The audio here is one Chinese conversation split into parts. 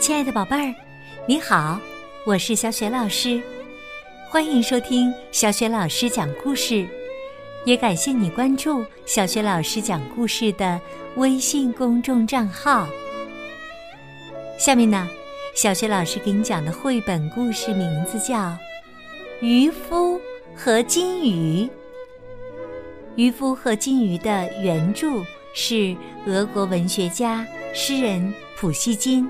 亲爱的宝贝儿，你好，我是小雪老师，欢迎收听小雪老师讲故事，也感谢你关注小雪老师讲故事的微信公众账号。下面呢，小雪老师给你讲的绘本故事名字叫《渔夫和金鱼》。渔夫和金鱼的原著是俄国文学家、诗人普希金。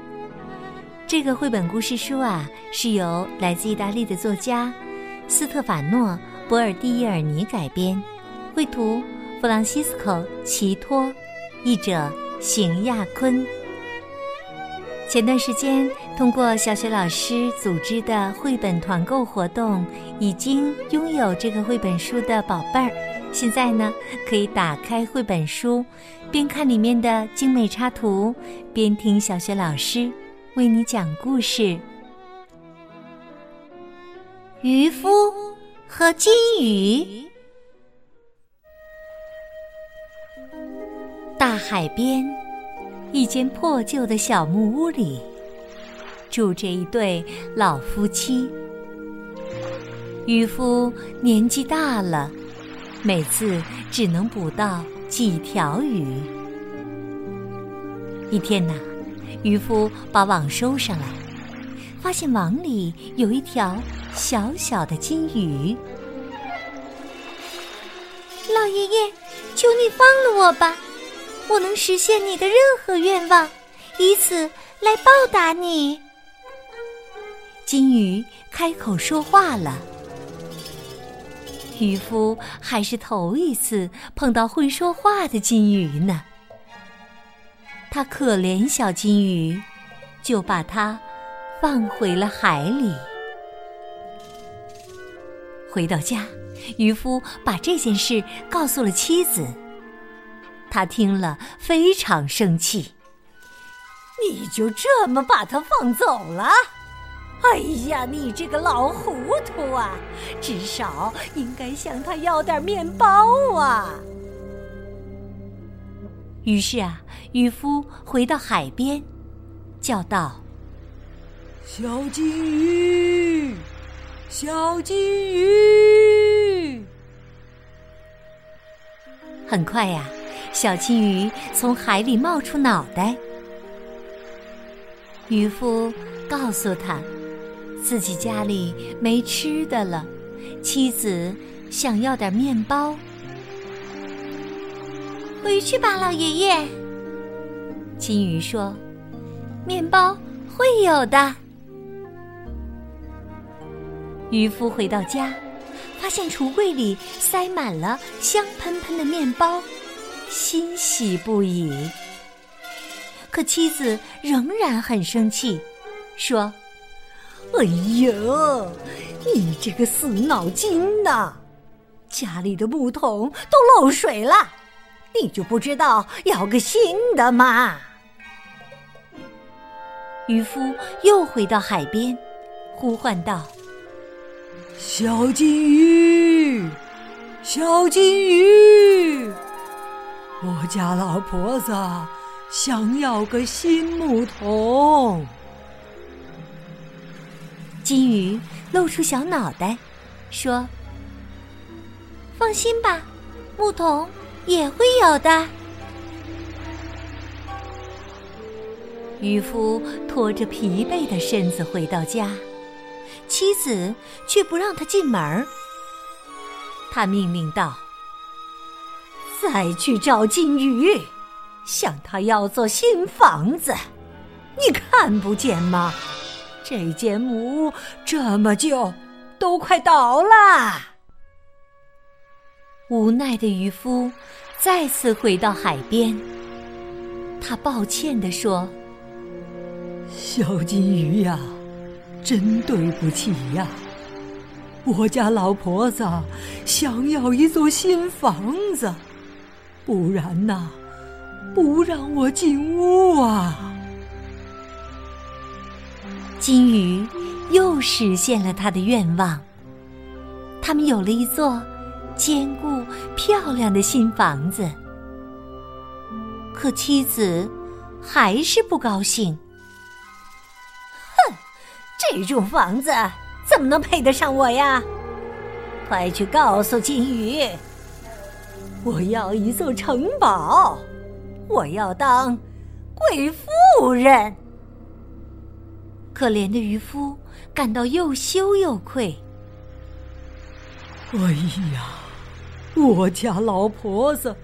这个绘本故事书啊，是由来自意大利的作家斯特法诺·博尔蒂耶尔尼改编，绘图弗朗西斯科·齐托，译者邢亚坤。前段时间，通过小学老师组织的绘本团购活动，已经拥有这个绘本书的宝贝儿，现在呢，可以打开绘本书，边看里面的精美插图，边听小学老师。为你讲故事：渔夫和金鱼。大海边，一间破旧的小木屋里，住着一对老夫妻。渔夫年纪大了，每次只能捕到几条鱼。一天呐。渔夫把网收上来，发现网里有一条小小的金鱼。老爷爷，求你放了我吧，我能实现你的任何愿望，以此来报答你。金鱼开口说话了。渔夫还是头一次碰到会说话的金鱼呢。他可怜小金鱼，就把它放回了海里。回到家，渔夫把这件事告诉了妻子。他听了非常生气：“你就这么把它放走了？哎呀，你这个老糊涂啊！至少应该向他要点面包啊！”于是啊，渔夫回到海边，叫道：“小金鱼，小金鱼！”很快呀，小金鱼从海里冒出脑袋。渔夫告诉他，自己家里没吃的了，妻子想要点面包。回去吧，老爷爷。金鱼说：“面包会有的。”渔夫回到家，发现橱柜里塞满了香喷喷的面包，欣喜不已。可妻子仍然很生气，说：“哎呀，你这个死脑筋呐！家里的木桶都漏水了。”你就不知道要个新的吗？渔夫又回到海边，呼唤道：“小金鱼，小金鱼，我家老婆子想要个新木桶。”金鱼露出小脑袋，说：“放心吧，木桶。”也会有的。渔夫拖着疲惫的身子回到家，妻子却不让他进门儿。他命令道：“再去找金鱼，向他要座新房子。你看不见吗？这间木屋这么旧，都快倒了。”无奈的渔夫再次回到海边，他抱歉地说：“小金鱼呀，真对不起呀！我家老婆子想要一座新房子，不然呐，不让我进屋啊！”金鱼又实现了他的愿望，他们有了一座。坚固漂亮的新房子，可妻子还是不高兴。哼这种房子怎么能配得上我呀？快去告诉金鱼，我要一座城堡，我要当贵妇人。可怜的渔夫感到又羞又愧。哎呀，我家老婆子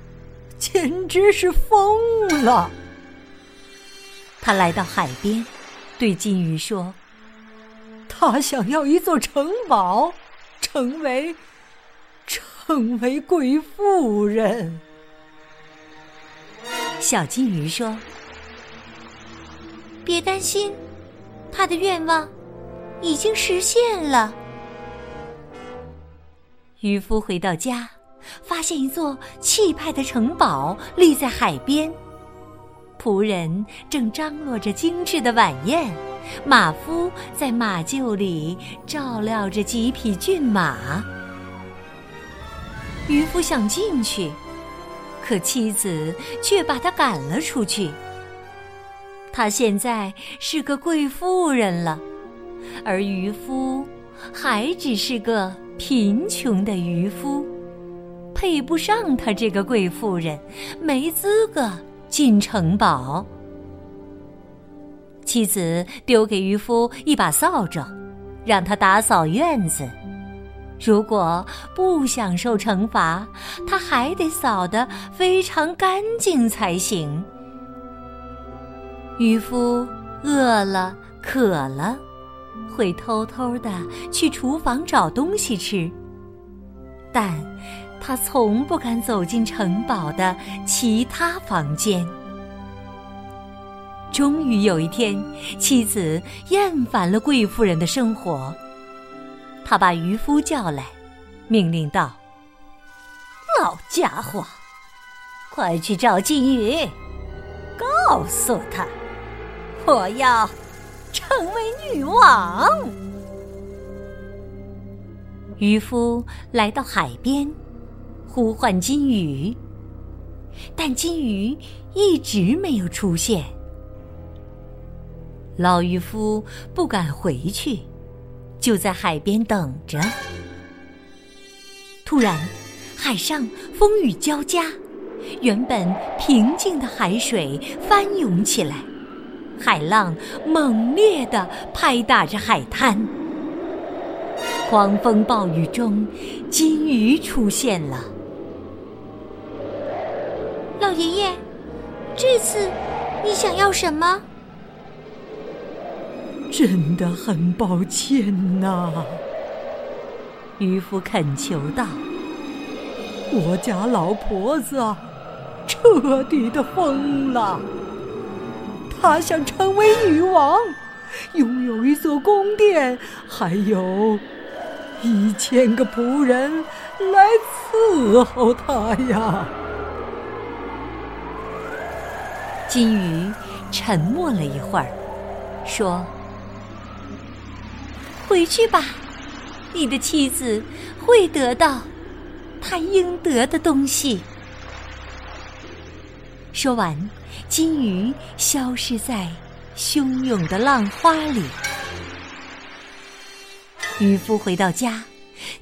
简直是疯了！他来到海边，对金鱼说：“他想要一座城堡，成为成为贵妇人。”小金鱼说：“别担心，他的愿望已经实现了。”渔夫回到家，发现一座气派的城堡立在海边。仆人正张罗着精致的晚宴，马夫在马厩里照料着几匹骏马。渔夫想进去，可妻子却把他赶了出去。他现在是个贵妇人了，而渔夫还只是个贫穷的渔夫，配不上他这个贵妇人，没资格。进城堡，妻子丢给渔夫一把扫帚，让他打扫院子。如果不享受惩罚，他还得扫得非常干净才行。渔夫饿了、渴了，会偷偷的去厨房找东西吃，但。他从不敢走进城堡的其他房间。终于有一天，妻子厌烦了贵妇人的生活，他把渔夫叫来，命令道：“老家伙，快去找金鱼，告诉他，我要成为女王。”渔夫来到海边。呼唤金鱼，但金鱼一直没有出现。老渔夫不敢回去，就在海边等着。突然，海上风雨交加，原本平静的海水翻涌起来，海浪猛烈地拍打着海滩。狂风暴雨中，金鱼出现了。爷爷，这次你想要什么？真的很抱歉呐，渔夫恳求道：“我家老婆子彻底的疯了，她想成为女王，拥有一座宫殿，还有一千个仆人来伺候她呀。”金鱼沉默了一会儿，说：“回去吧，你的妻子会得到她应得的东西。”说完，金鱼消失在汹涌的浪花里。渔夫回到家，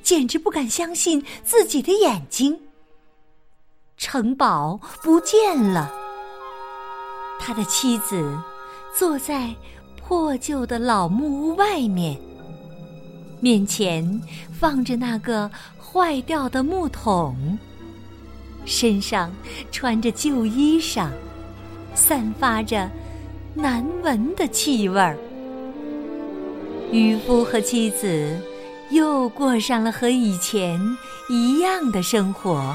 简直不敢相信自己的眼睛，城堡不见了。他的妻子坐在破旧的老木屋外面，面前放着那个坏掉的木桶，身上穿着旧衣裳，散发着难闻的气味儿。渔夫和妻子又过上了和以前一样的生活。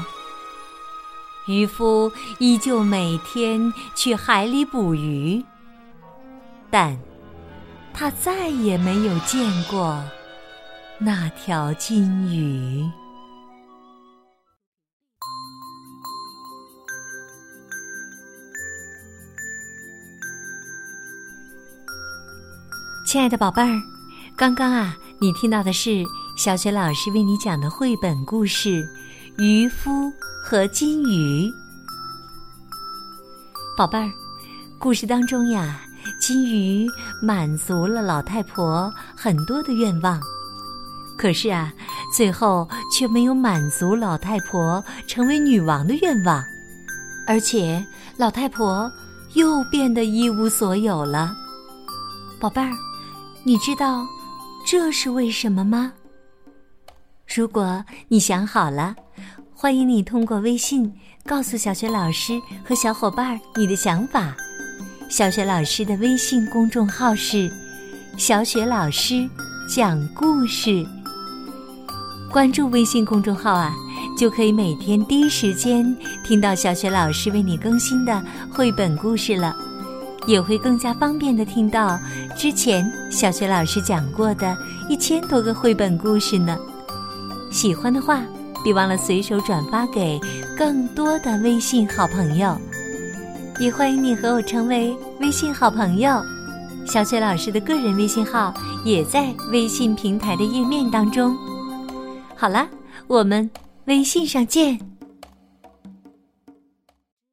渔夫依旧每天去海里捕鱼，但他再也没有见过那条金鱼。亲爱的宝贝儿，刚刚啊，你听到的是小雪老师为你讲的绘本故事《渔夫》。和金鱼，宝贝儿，故事当中呀，金鱼满足了老太婆很多的愿望，可是啊，最后却没有满足老太婆成为女王的愿望，而且老太婆又变得一无所有了。宝贝儿，你知道这是为什么吗？如果你想好了，欢迎你通过微信告诉小雪老师和小伙伴你的想法。小雪老师的微信公众号是“小雪老师讲故事”。关注微信公众号啊，就可以每天第一时间听到小雪老师为你更新的绘本故事了，也会更加方便的听到之前小雪老师讲过的一千多个绘本故事呢。喜欢的话，别忘了随手转发给更多的微信好朋友。也欢迎你和我成为微信好朋友，小雪老师的个人微信号也在微信平台的页面当中。好了，我们微信上见。